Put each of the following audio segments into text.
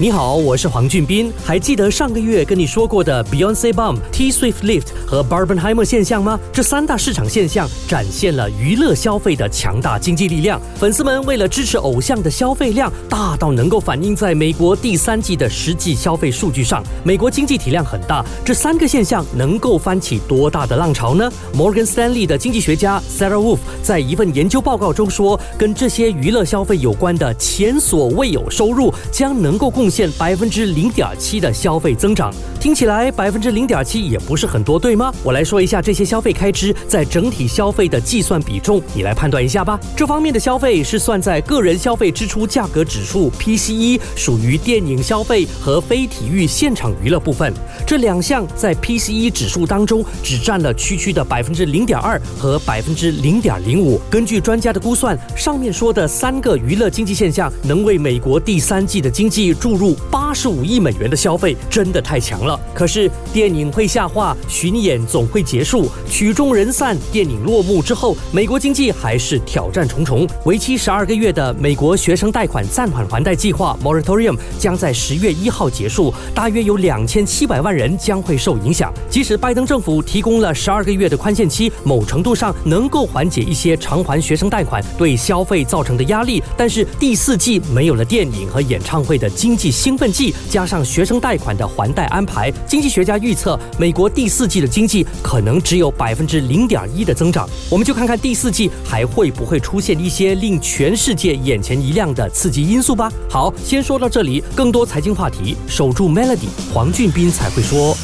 你好，我是黄俊斌。还记得上个月跟你说过的 Beyonce Boom、T Swift Lift 和 Barbenheimer 现象吗？这三大市场现象展现了娱乐消费的强大经济力量。粉丝们为了支持偶像的消费量大到能够反映在美国第三季的实际消费数据上。美国经济体量很大，这三个现象能够翻起多大的浪潮呢？Morgan Stanley 的经济学家 Sarah Wolf 在一份研究报告中说，跟这些娱乐消费有关的前所未有收入将能够贡现百分之零点七的消费增长，听起来百分之零点七也不是很多，对吗？我来说一下这些消费开支在整体消费的计算比重，你来判断一下吧。这方面的消费是算在个人消费支出价格指数 PCE，属于电影消费和非体育现场娱乐部分。这两项在 PCE 指数当中只占了区区的百分之零点二和百分之零点零五。根据专家的估算，上面说的三个娱乐经济现象能为美国第三季的经济注入八十五亿美元的消费，真的太强了。可是电影会下滑，巡演总会结束，曲终人散。电影落幕之后，美国经济还是挑战重重。为期十二个月的美国学生贷款暂缓还贷计划 （Moratorium） 将在十月一号结束，大约有两千七百万人。人将会受影响。即使拜登政府提供了十二个月的宽限期，某程度上能够缓解一些偿还学生贷款对消费造成的压力，但是第四季没有了电影和演唱会的经济兴奋剂，加上学生贷款的还贷安排，经济学家预测美国第四季的经济可能只有百分之零点一的增长。我们就看看第四季还会不会出现一些令全世界眼前一亮的刺激因素吧。好，先说到这里，更多财经话题，守住 Melody，黄俊斌才会。说。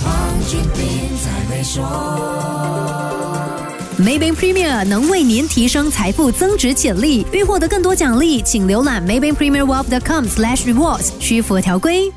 Maybank Premier 能为您提升财富增值潜力。欲获得更多奖励，请浏览 Maybank Premier Wealth.com/slash rewards，需符合条规。